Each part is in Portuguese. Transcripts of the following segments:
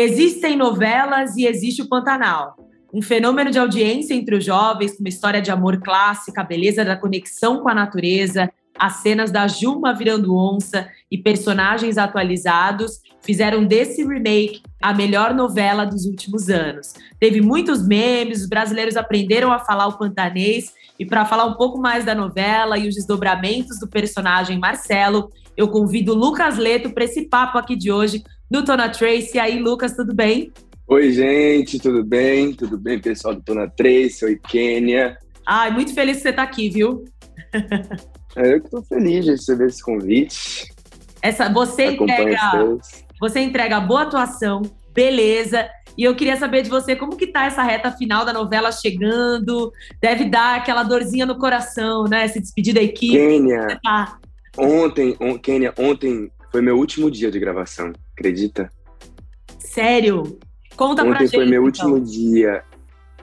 Existem novelas e existe o Pantanal. Um fenômeno de audiência entre os jovens, com uma história de amor clássica, a beleza da conexão com a natureza, as cenas da Juma virando onça e personagens atualizados fizeram desse remake a melhor novela dos últimos anos. Teve muitos memes, os brasileiros aprenderam a falar o pantanês e para falar um pouco mais da novela e os desdobramentos do personagem Marcelo, eu convido o Lucas Leto para esse papo aqui de hoje do Tona Trace. E aí, Lucas, tudo bem? Oi, gente, tudo bem? Tudo bem, pessoal do Tona Trace? Oi, Kênia. Ai, muito feliz que você está aqui, viu? É, eu que estou feliz de receber esse convite. Essa, você entrega, você entrega boa atuação, beleza. E eu queria saber de você como que tá essa reta final da novela chegando. Deve dar aquela dorzinha no coração, né? Se despedir da equipe. Kênia, tá? ontem, on, Kênia, ontem foi meu último dia de gravação, acredita? Sério? Conta ontem pra gente. Ontem foi meu então. último dia.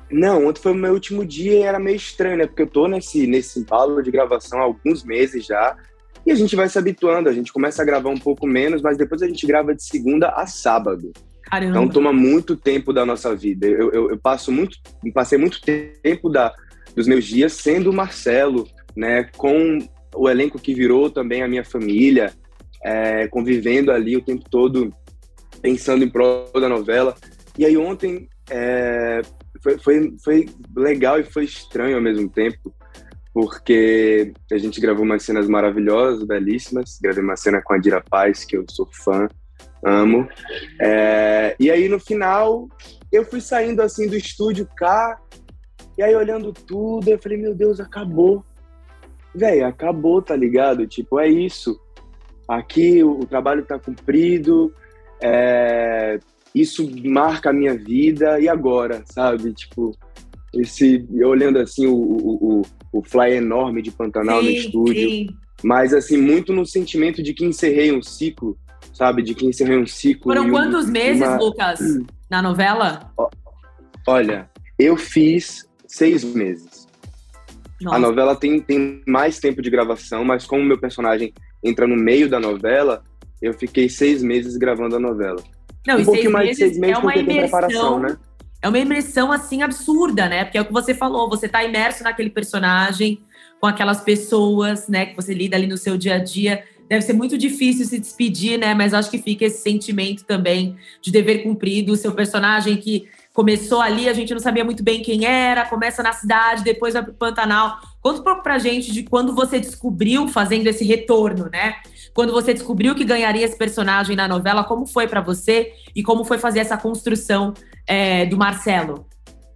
Não, ontem foi o meu último dia e era meio estranho, né? Porque eu tô nesse, nesse embalo de gravação há alguns meses já. E a gente vai se habituando, a gente começa a gravar um pouco menos, mas depois a gente grava de segunda a sábado. Caramba. Então toma muito tempo da nossa vida. Eu, eu, eu passo muito, passei muito tempo da, dos meus dias sendo o Marcelo, né? Com o elenco que virou também a minha família é, convivendo ali o tempo todo, pensando em prol da novela. E aí ontem é, foi, foi, foi legal e foi estranho ao mesmo tempo, porque a gente gravou umas cenas maravilhosas, belíssimas. Gravei uma cena com a Dira Paz, que eu sou fã, amo. É, e aí no final eu fui saindo assim do estúdio cá, e aí olhando tudo, eu falei, meu Deus, acabou. Velho, acabou, tá ligado? Tipo, é isso aqui o, o trabalho está cumprido, é, isso marca a minha vida, e agora, sabe? Tipo, esse, olhando assim o, o, o, fly enorme de Pantanal sim, no estúdio, sim. mas assim, muito no sentimento de que encerrei um ciclo, sabe? De que encerrei um ciclo. Foram quantos um, meses, uma... Lucas, na novela? Olha, eu fiz seis meses. Nossa. A novela tem, tem mais tempo de gravação, mas como meu personagem entra no meio da novela, eu fiquei seis meses gravando a novela. Não, um e seis mais meses, seis meses é uma imersão, né? É uma imersão, assim, absurda, né? Porque é o que você falou, você tá imerso naquele personagem, com aquelas pessoas, né, que você lida ali no seu dia a dia. Deve ser muito difícil se despedir, né? Mas acho que fica esse sentimento também de dever cumprido. O seu personagem que começou ali, a gente não sabia muito bem quem era, começa na cidade, depois vai pro Pantanal. Conta um pouco pra gente de quando você descobriu fazendo esse retorno, né? Quando você descobriu que ganharia esse personagem na novela, como foi para você e como foi fazer essa construção é, do Marcelo?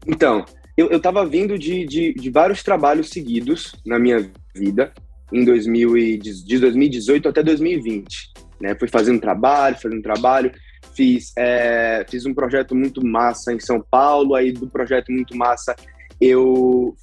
Então, eu, eu tava vindo de, de, de vários trabalhos seguidos na minha vida, em 2000 e, de 2018 até 2020. Né? Fui fazendo trabalho, fazendo trabalho, fiz, é, fiz um projeto muito massa em São Paulo, aí do projeto muito massa eu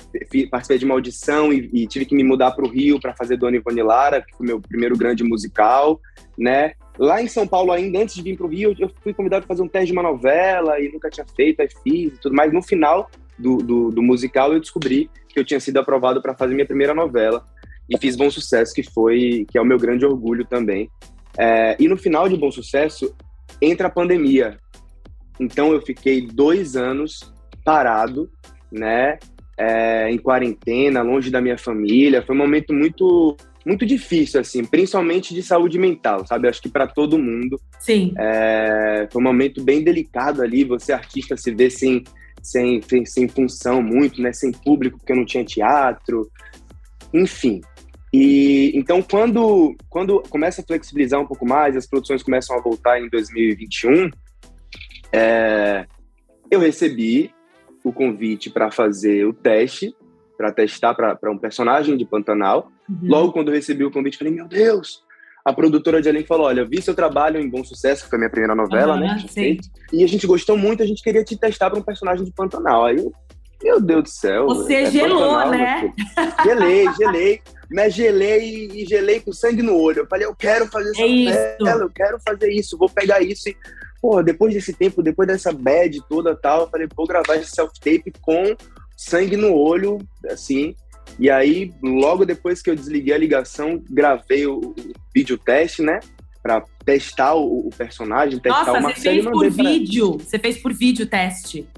participei de uma audição e, e tive que me mudar para o Rio para fazer Dona Ivone Lara, que foi meu primeiro grande musical, né? Lá em São Paulo ainda, antes de vir para o Rio, eu fui convidado a fazer um teste de uma novela e nunca tinha feito, aí fiz e tudo mais. No final do, do, do musical, eu descobri que eu tinha sido aprovado para fazer minha primeira novela e fiz Bom Sucesso, que foi, que é o meu grande orgulho também. É, e no final de Bom Sucesso, entra a pandemia. Então eu fiquei dois anos parado, né? É, em quarentena, longe da minha família. Foi um momento muito muito difícil, assim, principalmente de saúde mental, sabe? Acho que para todo mundo. Sim. É, foi um momento bem delicado ali. Você, artista, se vê sem, sem, sem, sem função muito, né? Sem público, porque não tinha teatro. Enfim, e então, quando, quando começa a flexibilizar um pouco mais, as produções começam a voltar em 2021, é, eu recebi o convite para fazer o teste para testar para um personagem de Pantanal. Uhum. Logo quando eu recebi o convite, falei: Meu Deus! A produtora de elenco falou: Olha, vi seu trabalho em Bom Sucesso, que foi a minha primeira novela, uhum, né? E a gente gostou muito, a gente queria te testar para um personagem de Pantanal. Aí eu, meu Deus do céu. Você é gelou, Pantanal, né? Gelei, gelei. Mas gelei e gelei com sangue no olho. Eu falei, eu quero fazer essa é novela, eu quero fazer isso, vou pegar isso. E, pô, depois desse tempo, depois dessa bad toda tal, eu falei, vou gravar esse self-tape com sangue no olho, assim. E aí, logo depois que eu desliguei a ligação, gravei o, o vídeo teste, né? Pra testar o, o personagem, testar Nossa, uma você fez por vídeo. Você fez por vídeo teste.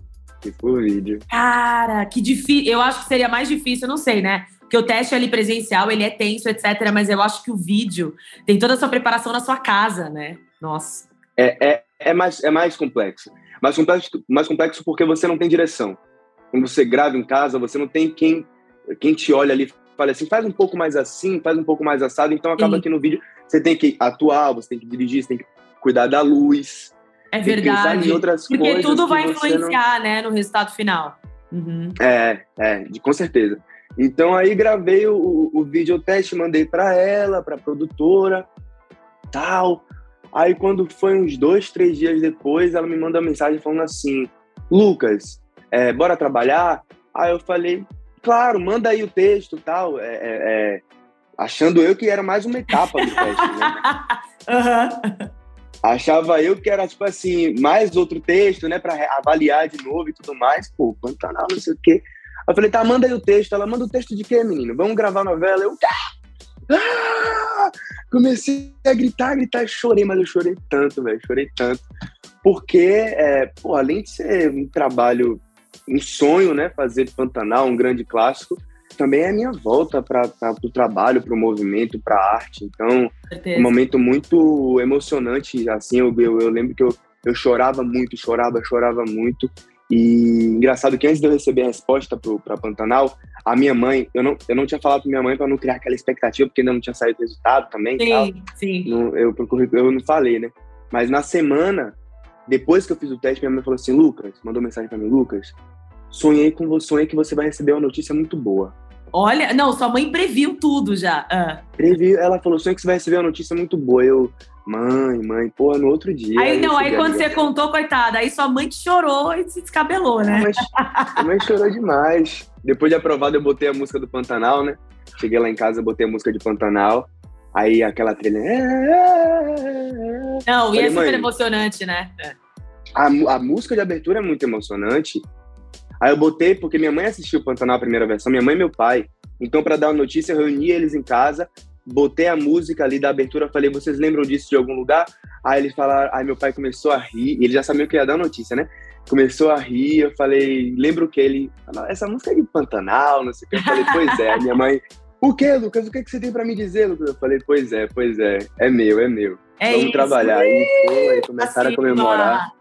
Fiz por vídeo. Cara, que difícil. Eu acho que seria mais difícil, eu não sei, né? Porque o teste ali presencial, ele é tenso, etc. Mas eu acho que o vídeo tem toda a sua preparação na sua casa, né? Nossa. É, é, é, mais, é mais complexo. Mais complexo, mais complexo porque você não tem direção quando você grava em casa, você não tem quem, quem te olha ali fala assim, faz um pouco mais assim, faz um pouco mais assado. Então acaba que no vídeo você tem que atuar, você tem que dirigir, você tem que cuidar da luz. É verdade. Porque tudo vai influenciar, não... né, no resultado final. Uhum. É, é, com certeza. Então aí gravei o, o vídeo teste, mandei para ela, para produtora, tal. Aí quando foi uns dois, três dias depois, ela me manda uma mensagem falando assim, Lucas, é, bora trabalhar? Aí eu falei, claro, manda aí o texto tal, é, é, é achando eu que era mais uma etapa do teste, né? uhum. Achava eu que era, tipo assim, mais outro texto, né, para avaliar de novo e tudo mais. Pô, Pantanal, não sei o quê. Eu falei, tá, manda aí o texto. Ela, manda o texto de quê, menino? Vamos gravar novela? Eu, ah! Comecei a gritar, gritar, chorei, mas eu chorei tanto, velho, chorei tanto. Porque, é, pô, além de ser um trabalho um sonho, né, fazer Pantanal, um grande clássico, também é a minha volta para o trabalho, para o movimento, para a arte. Então, um momento muito emocionante. Assim, eu, eu, eu lembro que eu, eu chorava muito, chorava, chorava muito. E engraçado que antes de eu receber a resposta para Pantanal, a minha mãe, eu não, eu não tinha falado para minha mãe para não criar aquela expectativa, porque ainda não tinha saído o resultado também. Sim, tal. sim. Não, eu, eu não falei, né? Mas na semana, depois que eu fiz o teste, minha mãe falou assim: Lucas, mandou mensagem para mim: Lucas, sonhei com você, sonhei que você vai receber uma notícia muito boa. Olha, não, sua mãe previu tudo já. Ah. Previu, ela falou, sonhei que você vai receber uma notícia muito boa. Eu, mãe, mãe, porra, no outro dia. Aí não, aí quando você contou, coitada, aí sua mãe chorou e se descabelou, né? Mas, a mãe chorou demais. Depois de aprovado, eu botei a música do Pantanal, né? Cheguei lá em casa, botei a música de Pantanal. Aí aquela trilha. Não, e é super emocionante, né? É. A, a música de abertura é muito emocionante. Aí eu botei, porque minha mãe assistiu o Pantanal a primeira versão, minha mãe e meu pai. Então, para dar a notícia, eu reuni eles em casa, botei a música ali da abertura, falei, vocês lembram disso de algum lugar? Aí eles falaram, aí meu pai começou a rir, ele já sabia que ia dar notícia, né? Começou a rir, eu falei, lembro que ele, essa música é de Pantanal, não sei o que. Eu falei, pois é. minha mãe, o que, Lucas? O que, que você tem para me dizer, Lucas? Eu falei, pois é, pois é, é meu, é meu. É Vamos isso. trabalhar. E foi, começaram assim, a comemorar.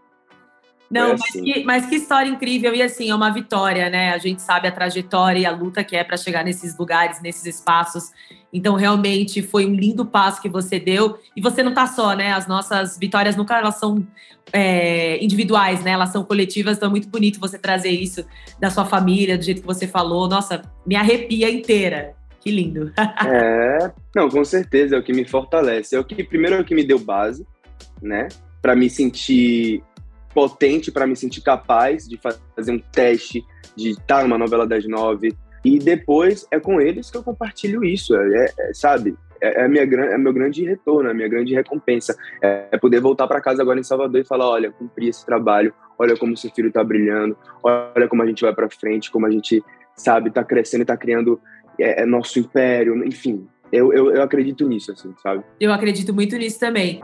Não, mas, assim. que, mas que história incrível. E assim, é uma vitória, né? A gente sabe a trajetória e a luta que é para chegar nesses lugares, nesses espaços. Então, realmente, foi um lindo passo que você deu. E você não tá só, né? As nossas vitórias nunca elas são é, individuais, né? Elas são coletivas. Então, é muito bonito você trazer isso da sua família, do jeito que você falou. Nossa, me arrepia inteira. Que lindo. é, não, com certeza. É o que me fortalece. É o que, primeiro, é o que me deu base, né? Para me sentir potente para me sentir capaz de fazer um teste, de estar numa novela das nove. E depois é com eles que eu compartilho isso, é, é, sabe? É, é, minha, é meu grande retorno, é minha grande recompensa. É, é poder voltar para casa agora em Salvador e falar: olha, cumpri esse trabalho, olha como seu filho está brilhando, olha como a gente vai para frente, como a gente, sabe, está crescendo e está criando é, é, nosso império, enfim. Eu, eu, eu acredito nisso, assim, sabe? Eu acredito muito nisso também.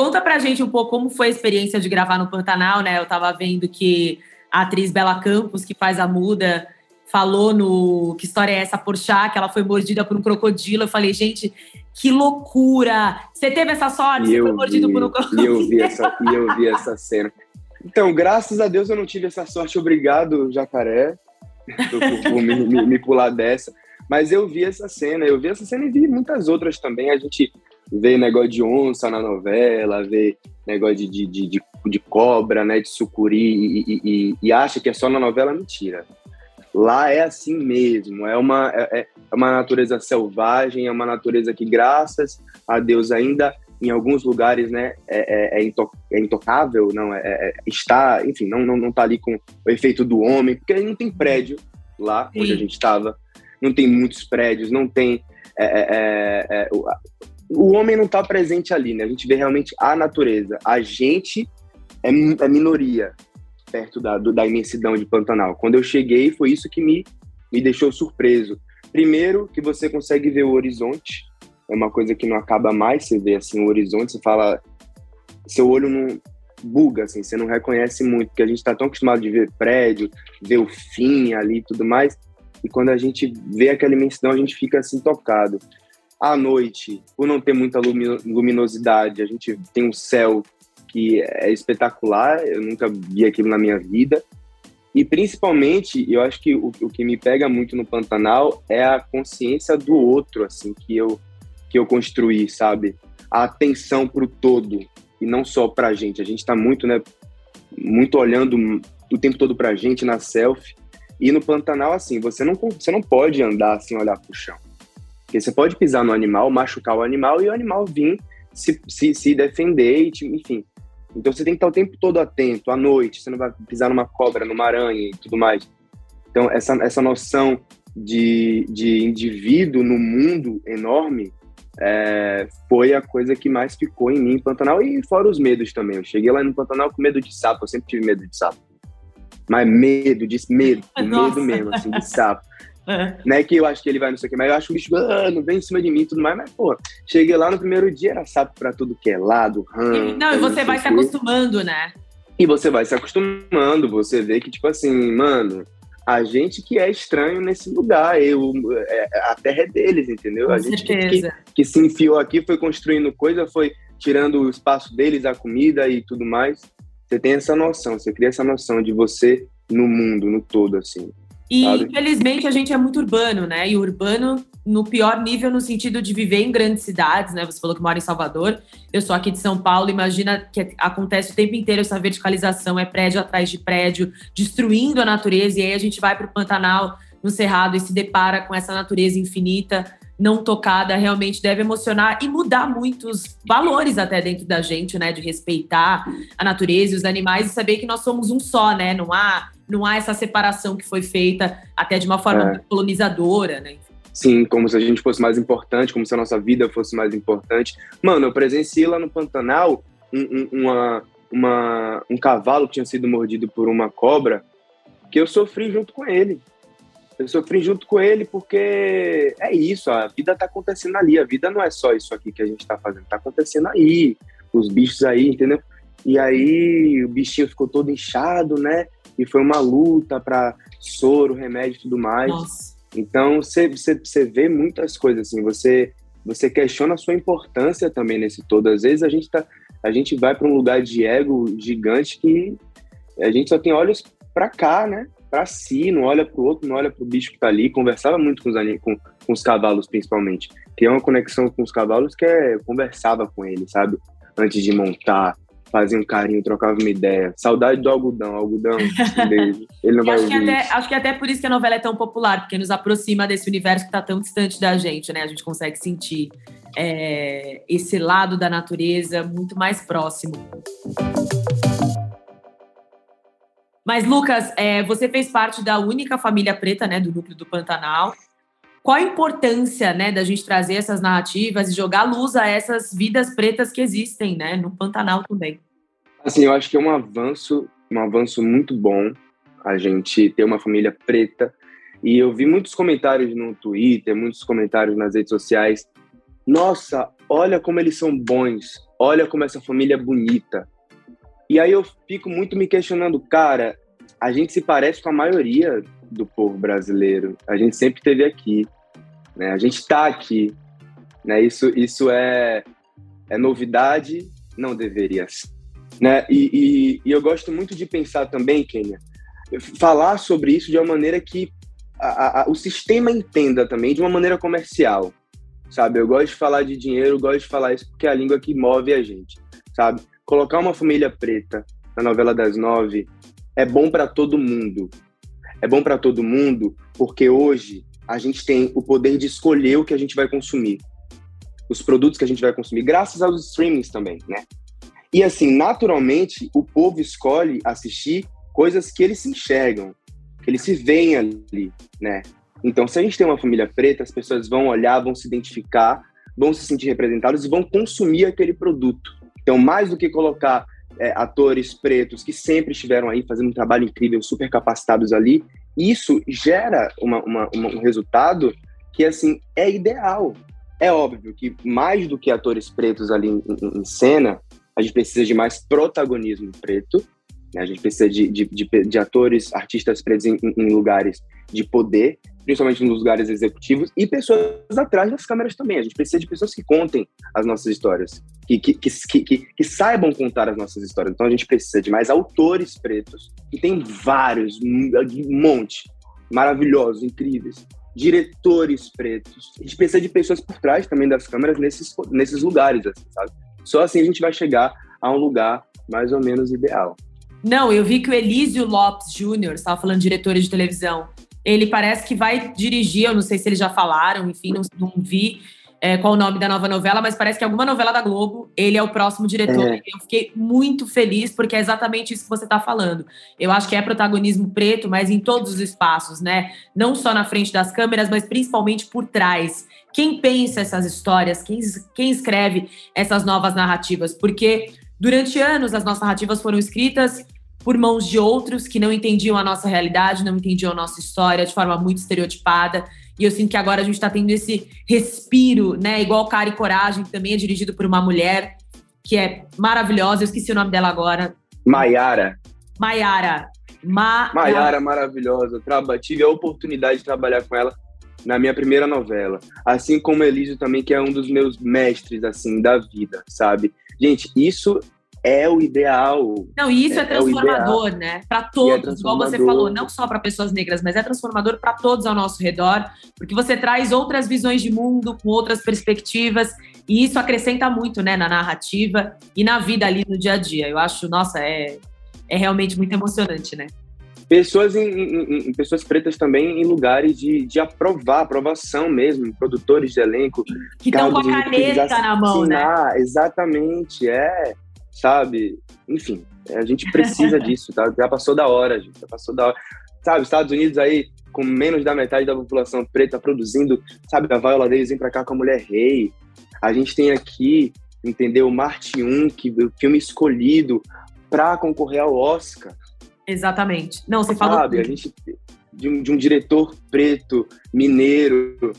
Conta pra gente um pouco como foi a experiência de gravar no Pantanal, né? Eu tava vendo que a atriz Bela Campos, que faz a muda, falou no Que História é essa, Porchat, que ela foi mordida por um crocodilo. Eu falei, gente, que loucura! Você teve essa sorte? Você foi mordido vi, por um crocodilo? E eu, vi essa, e eu vi essa cena. Então, graças a Deus eu não tive essa sorte. Obrigado, jacaré, por, por me, me, me pular dessa. Mas eu vi essa cena, eu vi essa cena e vi muitas outras também. A gente vê negócio de onça na novela, vê negócio de, de, de, de, de cobra, né, de sucuri, e, e, e, acha que é só na novela, mentira. Lá é assim mesmo, é uma, é, é uma natureza selvagem, é uma natureza que, graças a Deus, ainda em alguns lugares, né, é, é, é, é intocável, não é, é, está, enfim, não, não, não tá ali com o efeito do homem, porque não tem prédio lá Sim. onde a gente estava, não tem muitos prédios, não tem é, é, o, homem não está presente ali, né? A gente vê realmente a natureza. A gente é, é minoria perto da, do, da imensidão de Pantanal. Quando eu cheguei, foi isso que me, me deixou surpreso. Primeiro, que você consegue ver o horizonte, é uma coisa que não acaba mais, você vê assim o horizonte, você fala, seu olho não buga, assim, você não reconhece muito, porque a gente está tão acostumado de ver prédio, ver o fim ali e tudo mais, e quando a gente vê aquela imensidão, a gente fica assim tocado. À noite, por não ter muita luminosidade, a gente tem um céu que é espetacular, eu nunca vi aquilo na minha vida. E principalmente, eu acho que o, o que me pega muito no Pantanal é a consciência do outro, assim, que eu que eu construí, sabe? A atenção para o todo e não só para a gente. A gente está muito, né, muito olhando o tempo todo para a gente na selfie. E no Pantanal, assim, você não, você não pode andar assim, olhar para o chão. Porque você pode pisar no animal, machucar o animal e o animal vir se, se, se defender, e, enfim. Então você tem que estar o tempo todo atento, à noite, você não vai pisar numa cobra, numa aranha e tudo mais. Então, essa, essa noção de, de indivíduo no mundo enorme é, foi a coisa que mais ficou em mim em Pantanal e fora os medos também. Eu cheguei lá no Pantanal com medo de sapo, eu sempre tive medo de sapo. Mas medo, de medo, medo mesmo, assim, de sapo. É. Não é que eu acho que ele vai não sei o que, mas eu acho que o bicho ah, não vem em cima de mim e tudo mais, mas, pô, cheguei lá no primeiro dia, era sapo pra tudo que é lado, rã, Não, e você vai se acostumando, né? E você vai se acostumando, você vê que, tipo assim, mano, a gente que é estranho nesse lugar. Eu, é, a terra é deles, entendeu? Com a gente que, que, se enfiou aqui, foi construindo coisa, foi tirando o espaço deles, a comida e tudo mais. Você tem essa noção, você cria essa noção de você no mundo, no todo, assim. E sabe? infelizmente a gente é muito urbano, né? E urbano no pior nível no sentido de viver em grandes cidades, né? Você falou que mora em Salvador, eu sou aqui de São Paulo, imagina que acontece o tempo inteiro essa verticalização, é prédio atrás de prédio, destruindo a natureza, e aí a gente vai para o Pantanal, no Cerrado, e se depara com essa natureza infinita, não tocada, realmente deve emocionar e mudar muitos valores até dentro da gente, né? De respeitar a natureza e os animais e saber que nós somos um só, né? Não há não há essa separação que foi feita até de uma forma é. colonizadora, né? Sim, como se a gente fosse mais importante, como se a nossa vida fosse mais importante. Mano, eu presenciei lá no Pantanal um, um, uma, uma, um cavalo que tinha sido mordido por uma cobra, que eu sofri junto com ele. Eu sofri junto com ele porque é isso, a vida tá acontecendo ali. A vida não é só isso aqui que a gente tá fazendo, tá acontecendo aí. Os bichos aí, entendeu? E aí o bichinho ficou todo inchado, né? E foi uma luta para soro, remédio e tudo mais. Nossa. Então você, você, você vê muitas coisas assim, você você questiona a sua importância também nesse todo. Às vezes a gente tá, a gente vai para um lugar de ego gigante que a gente só tem olhos para cá, né? Para si, não olha para o outro, não olha para o bicho que está ali. Conversava muito com os, com, com os cavalos, principalmente. Tem uma conexão com os cavalos que é conversava com eles, sabe? Antes de montar, fazia um carinho, trocava uma ideia. Saudade do algodão, algodão. Ele não vai acho, que até, acho que até por isso que a novela é tão popular, porque nos aproxima desse universo que está tão distante da gente, né? A gente consegue sentir é, esse lado da natureza muito mais próximo. Mas, Lucas, é, você fez parte da única família preta, né, do núcleo do Pantanal. Qual a importância, né, da gente trazer essas narrativas e jogar luz a essas vidas pretas que existem, né, no Pantanal também? Assim, eu acho que é um avanço, um avanço muito bom a gente ter uma família preta. E eu vi muitos comentários no Twitter, muitos comentários nas redes sociais. Nossa, olha como eles são bons. Olha como essa família é bonita. E aí eu fico muito me questionando, cara, a gente se parece com a maioria do povo brasileiro. A gente sempre esteve aqui, né? A gente está aqui, né? Isso, isso é, é novidade, não deveria ser, né? E, e, e eu gosto muito de pensar também, Kênia, falar sobre isso de uma maneira que a, a, o sistema entenda também de uma maneira comercial. sabe? Eu gosto de falar de dinheiro, gosto de falar isso porque é a língua que move a gente, sabe? Colocar uma família preta na novela das nove é bom para todo mundo. É bom para todo mundo porque hoje a gente tem o poder de escolher o que a gente vai consumir, os produtos que a gente vai consumir, graças aos streamings também, né? E assim, naturalmente, o povo escolhe assistir coisas que eles se enxergam, que eles se veem ali, né? Então, se a gente tem uma família preta, as pessoas vão olhar, vão se identificar, vão se sentir representados e vão consumir aquele produto. Então, mais do que colocar é, atores pretos que sempre estiveram aí fazendo um trabalho incrível, super capacitados ali, isso gera uma, uma, uma, um resultado que, assim, é ideal. É óbvio que mais do que atores pretos ali em, em, cena, a gente precisa de mais protagonismo preto, né? a gente precisa de, de, de, de atores, artistas pretos em, em lugares de poder, principalmente nos lugares executivos, e pessoas atrás das câmeras também. A gente precisa de pessoas que contem as nossas histórias, que, que, que, que, saibam contar as nossas histórias. Então a gente precisa de mais autores pretos, que tem vários, um monte, maravilhosos, incríveis. Diretores pretos. A gente precisa de pessoas por trás também das câmeras nesses, nesses lugares, assim, sabe? Só assim a gente vai chegar a um lugar mais ou menos ideal. Não, eu vi que o Elísio Lopes Júnior, estava falando de diretores de televisão, ele parece que vai dirigir, eu não sei se eles já falaram, enfim, não, não vi é, qual o nome da nova novela, mas parece que alguma novela da Globo, ele é o próximo diretor. É. Eu fiquei muito feliz, porque é exatamente isso que você está falando. Eu acho que é protagonismo preto, mas em todos os espaços, né? Não só na frente das câmeras, mas principalmente por trás. Quem pensa essas histórias, quem, quem escreve essas novas narrativas? Porque durante anos as nossas narrativas foram escritas por mãos de outros que não entendiam a nossa realidade, não entendiam a nossa história de forma muito estereotipada. E eu sinto que agora a gente está tendo esse respiro, né? Igual Cara e Coragem, que também é dirigido por uma mulher que é maravilhosa. Eu esqueci o nome dela agora. Maiara. Maiara. Ma Maiara, maravilhosa. Traba tive a oportunidade de trabalhar com ela na minha primeira novela. Assim como Elísio também, que é um dos meus mestres, assim, da vida, sabe? Gente, isso é o ideal. Não, e isso é, é transformador, é né? Para é todos, é igual você falou, não só para pessoas negras, mas é transformador para todos ao nosso redor, porque você traz outras visões de mundo, com outras perspectivas, e isso acrescenta muito, né, na narrativa e na vida ali no dia a dia. Eu acho, nossa, é, é realmente muito emocionante, né? Pessoas em, em, em, pessoas pretas também em lugares de, de aprovar, aprovação mesmo, produtores de elenco. Que estão com a caneta na mão, né? Exatamente, é sabe? Enfim, a gente precisa disso, tá? Já passou da hora, gente, já passou da hora. Sabe, Estados Unidos aí, com menos da metade da população preta produzindo, sabe, a Viola Davis vem pra cá com a Mulher Rei. A gente tem aqui, entendeu, o Marte 1, que o filme escolhido para concorrer ao Oscar. Exatamente. Não, você falou Sabe, a gente de um, de um diretor preto, mineiro,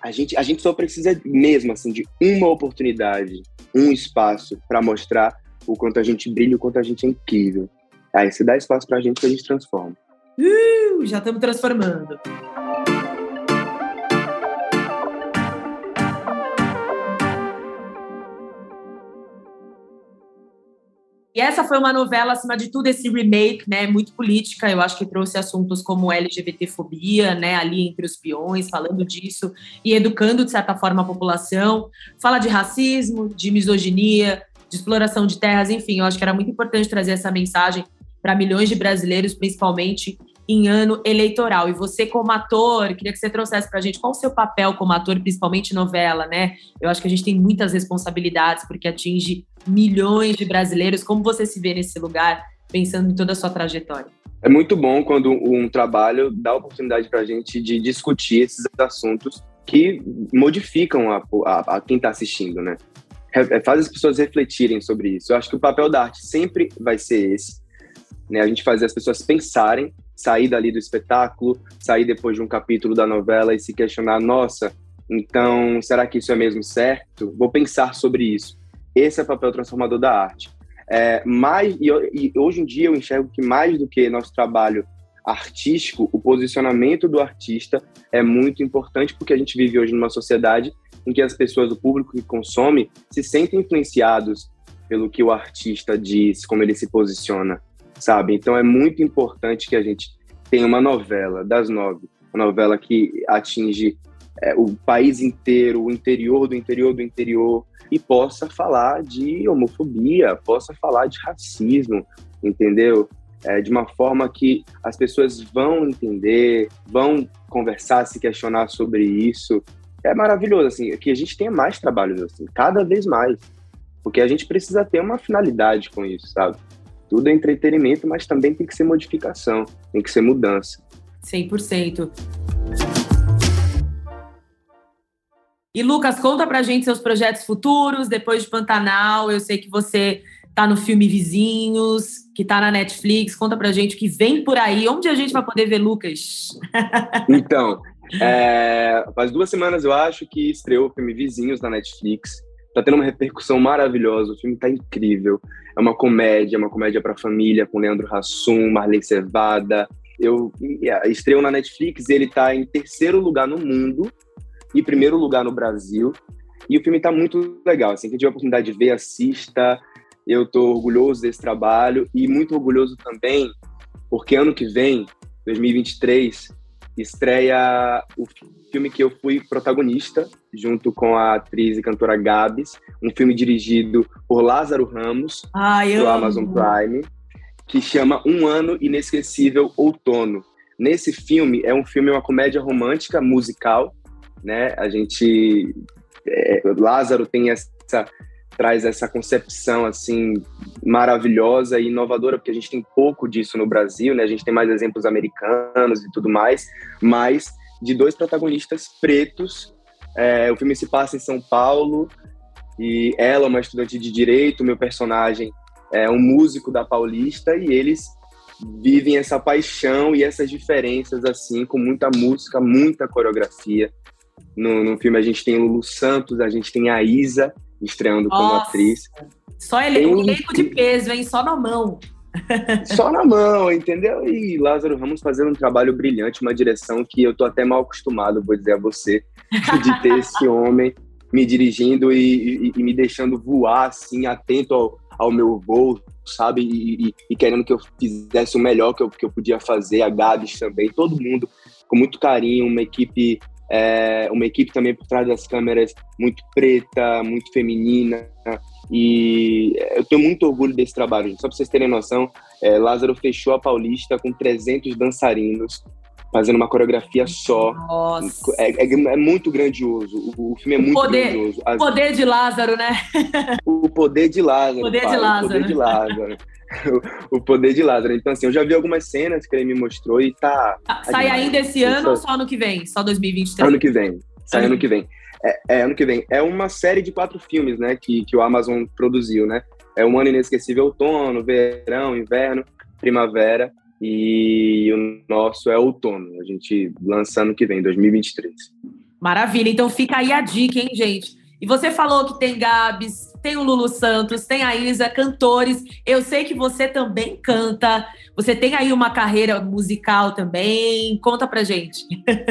a gente, a gente só precisa mesmo assim de uma oportunidade, um espaço para mostrar o quanto a gente brilha, o quanto a gente é incrível. Aí se dá espaço pra gente que a gente transforma. Uh, já estamos transformando. E essa foi uma novela, acima de tudo, esse remake, né, muito política. Eu acho que trouxe assuntos como LGBTfobia, né, ali entre os peões, falando disso e educando, de certa forma, a população. Fala de racismo, de misoginia, de exploração de terras, enfim, eu acho que era muito importante trazer essa mensagem para milhões de brasileiros, principalmente em ano eleitoral. E você, como ator, queria que você trouxesse para a gente qual o seu papel como ator, principalmente novela, né? Eu acho que a gente tem muitas responsabilidades, porque atinge milhões de brasileiros. Como você se vê nesse lugar, pensando em toda a sua trajetória? É muito bom quando um trabalho dá oportunidade para a gente de discutir esses assuntos que modificam a, a, a quem está assistindo, né? É, faz as pessoas refletirem sobre isso. Eu acho que o papel da arte sempre vai ser esse, né? A gente fazer as pessoas pensarem, sair dali do espetáculo, sair depois de um capítulo da novela e se questionar, nossa, então será que isso é mesmo certo? Vou pensar sobre isso. Esse é o papel transformador da arte. É, mais, e, e hoje em dia eu enxergo que mais do que nosso trabalho artístico, o posicionamento do artista é muito importante porque a gente vive hoje numa sociedade em que as pessoas, o público que consome, se sentem influenciados pelo que o artista diz, como ele se posiciona, sabe? Então é muito importante que a gente tenha uma novela das nove, uma novela que atinge é, o país inteiro, o interior do interior do interior, e possa falar de homofobia, possa falar de racismo, entendeu? É, de uma forma que as pessoas vão entender, vão conversar, se questionar sobre isso. É maravilhoso, assim, que a gente tenha mais trabalhos assim, cada vez mais. Porque a gente precisa ter uma finalidade com isso, sabe? Tudo é entretenimento, mas também tem que ser modificação, tem que ser mudança. 100%. E Lucas, conta pra gente seus projetos futuros depois de Pantanal. Eu sei que você tá no filme Vizinhos, que tá na Netflix. Conta pra gente o que vem por aí. Onde a gente vai poder ver Lucas? então, é, faz duas semanas eu acho que estreou o filme Vizinhos na Netflix. Tá tendo uma repercussão maravilhosa. O filme tá incrível. É uma comédia, uma comédia para família com Leandro Hassum, Marlene Cevada. Eu estreou na Netflix. Ele tá em terceiro lugar no mundo e primeiro lugar no Brasil. E o filme está muito legal. Assim, quem tiver a oportunidade de ver, assista. Eu estou orgulhoso desse trabalho e muito orgulhoso também, porque ano que vem, 2023, estreia o filme que eu fui protagonista, junto com a atriz e cantora Gabs, um filme dirigido por Lázaro Ramos, do Amazon Prime, que chama Um Ano Inesquecível Outono. Nesse filme, é um filme, uma comédia romântica musical, né? A gente é, Lázaro tem essa traz essa concepção assim maravilhosa e inovadora, porque a gente tem pouco disso no Brasil, né? A gente tem mais exemplos americanos e tudo mais, mas de dois protagonistas pretos. É, o filme se passa em São Paulo e ela, uma estudante de direito, meu personagem é um músico da Paulista e eles vivem essa paixão e essas diferenças assim com muita música, muita coreografia. No, no filme a gente tem Lulu Santos, a gente tem a Isa estreando Nossa. como atriz. Só ele, um elenco de peso, hein? Só na mão. Só na mão, entendeu? E Lázaro Ramos fazendo um trabalho brilhante, uma direção que eu tô até mal acostumado, vou dizer a você, de ter esse homem me dirigindo e, e, e, me deixando voar, assim, atento ao, ao meu voo, sabe? E, e, querendo que eu fizesse o melhor que eu, que eu podia fazer, a Gabs também, todo mundo com muito carinho, uma equipe é, uma equipe também por trás das câmeras muito preta, muito feminina. E eu tenho muito orgulho desse trabalho. Só para vocês terem noção, é, Lázaro fechou a Paulista com 300 dançarinos, fazendo uma coreografia só. Nossa. É, é, é muito grandioso. O, o, filme é muito poder, grandioso. O poder de Lázaro, né? o poder de Lázaro. Poder pai, de Lázaro. O poder de Lázaro. o poder de Lázaro. Então, assim, eu já vi algumas cenas que ele me mostrou e tá. tá sai ainda esse ano ou só ano que vem? Só 2023? Ano que vem. Sai ano que vem. É, é, ano que vem. É uma série de quatro filmes, né, que, que o Amazon produziu, né? É um ano inesquecível outono, verão, inverno, primavera e o nosso é outono. A gente lança ano que vem, 2023. Maravilha. Então fica aí a dica, hein, gente? E você falou que tem Gabs, tem o Lulu Santos, tem a Isa, cantores. Eu sei que você também canta. Você tem aí uma carreira musical também. Conta pra gente.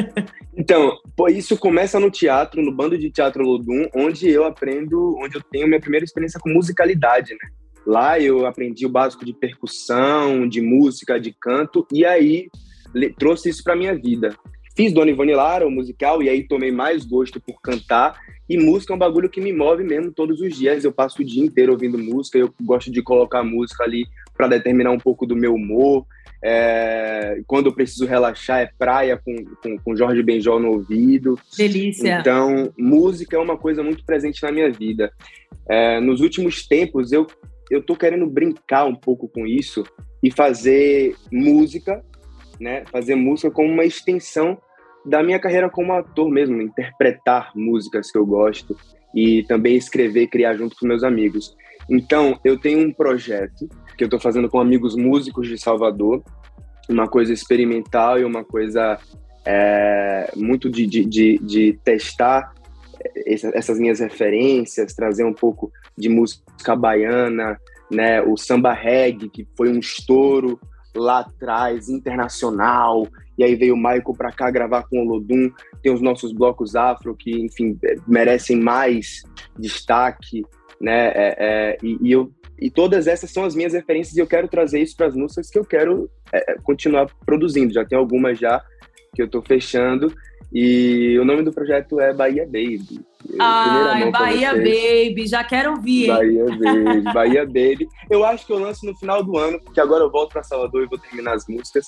então, isso começa no teatro, no bando de teatro Lodum, onde eu aprendo, onde eu tenho minha primeira experiência com musicalidade, né? Lá eu aprendi o básico de percussão, de música, de canto, e aí trouxe isso para minha vida. Fiz Dona Ivone Lara, o musical, e aí tomei mais gosto por cantar e música é um bagulho que me move mesmo todos os dias. Eu passo o dia inteiro ouvindo música, eu gosto de colocar música ali para determinar um pouco do meu humor. É... quando eu preciso relaxar, é praia com, com, com Jorge Benjol no ouvido. Delícia. Então, música é uma coisa muito presente na minha vida. É... nos últimos tempos, eu, eu tô querendo brincar um pouco com isso e fazer música, né? Fazer música como uma extensão da minha carreira como ator mesmo, interpretar músicas que eu gosto e também escrever, criar junto com meus amigos. Então, eu tenho um projeto que eu estou fazendo com amigos músicos de Salvador, uma coisa experimental e uma coisa é, muito de, de, de, de testar essas minhas referências, trazer um pouco de música baiana, né, o samba reggae, que foi um estouro lá atrás, internacional, e aí veio o Michael para cá gravar com o Lodum, tem os nossos blocos afro que, enfim, é, merecem mais destaque, né, é, é, e, e, eu, e todas essas são as minhas referências e eu quero trazer isso para as músicas que eu quero é, é, continuar produzindo, já tem algumas já que eu estou fechando, E o nome do projeto é Bahia Baby. Ai, Bahia Baby, já quero ouvir. Bahia Baby, Bahia Baby. Eu acho que eu lanço no final do ano, porque agora eu volto para Salvador e vou terminar as músicas.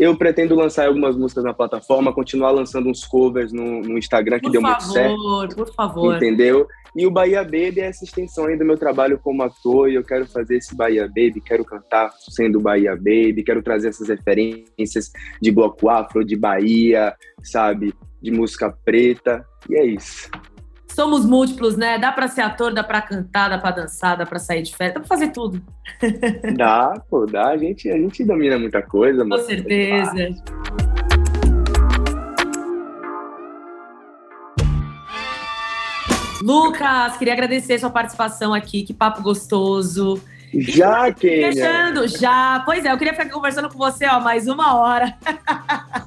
Eu pretendo lançar algumas músicas na plataforma, continuar lançando uns covers no, no Instagram, que por deu favor, muito certo. Por favor, por favor. Entendeu? E o Bahia Baby é essa extensão aí do meu trabalho como ator, e eu quero fazer esse Bahia Baby, quero cantar sendo Bahia Baby, quero trazer essas referências de bloco afro, de Bahia, sabe? De música preta, e é isso somos múltiplos, né? Dá para ser ator, dá para cantar, dá para dançar, dá para sair de festa, dá para fazer tudo. Dá, pô, dá. A gente, a gente domina muita coisa. Com certeza. Lucas, queria agradecer sua participação aqui, que papo gostoso. Já, Kênia. Fechando, já. Pois é, eu queria ficar conversando com você, ó, mais uma hora.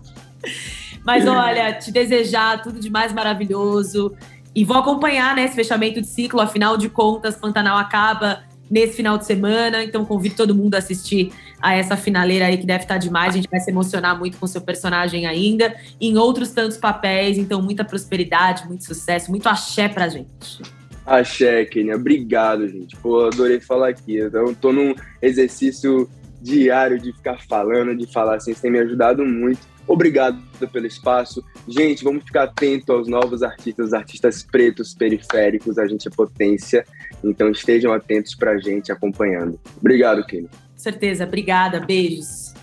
Mas olha, te desejar tudo de mais maravilhoso. E vou acompanhar né, esse fechamento de ciclo, afinal de contas, Pantanal acaba nesse final de semana, então convido todo mundo a assistir a essa finaleira aí que deve estar demais. A gente vai se emocionar muito com seu personagem ainda, em outros tantos papéis, então muita prosperidade, muito sucesso, muito axé pra gente. Axé, Kenia, obrigado, gente. Pô, adorei falar aqui. Eu tô num exercício diário de ficar falando, de falar assim, você tem me ajudado muito. Obrigado pelo espaço. Gente, vamos ficar atento aos novos artistas, artistas pretos, periféricos, a gente é potência. Então estejam atentos pra gente acompanhando. Obrigado, Kim. Certeza, obrigada. Beijos.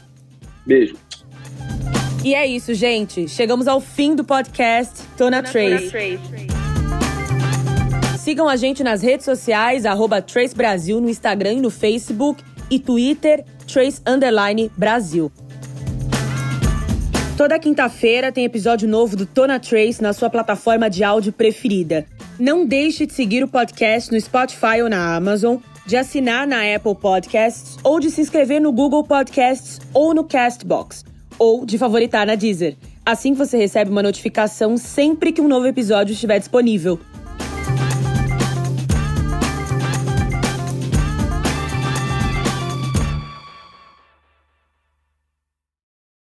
Beijo. E é isso, gente. Chegamos ao fim do podcast Tona Trace. Sigam a gente nas redes sociais, arroba Trace Brasil no Instagram e no Facebook e Twitter, Trace Underline Brasil. Toda quinta-feira tem episódio novo do Tona Trace na sua plataforma de áudio preferida. Não deixe de seguir o podcast no Spotify ou na Amazon, de assinar na Apple Podcasts ou de se inscrever no Google Podcasts ou no Castbox, ou de favoritar na Deezer. Assim você recebe uma notificação sempre que um novo episódio estiver disponível.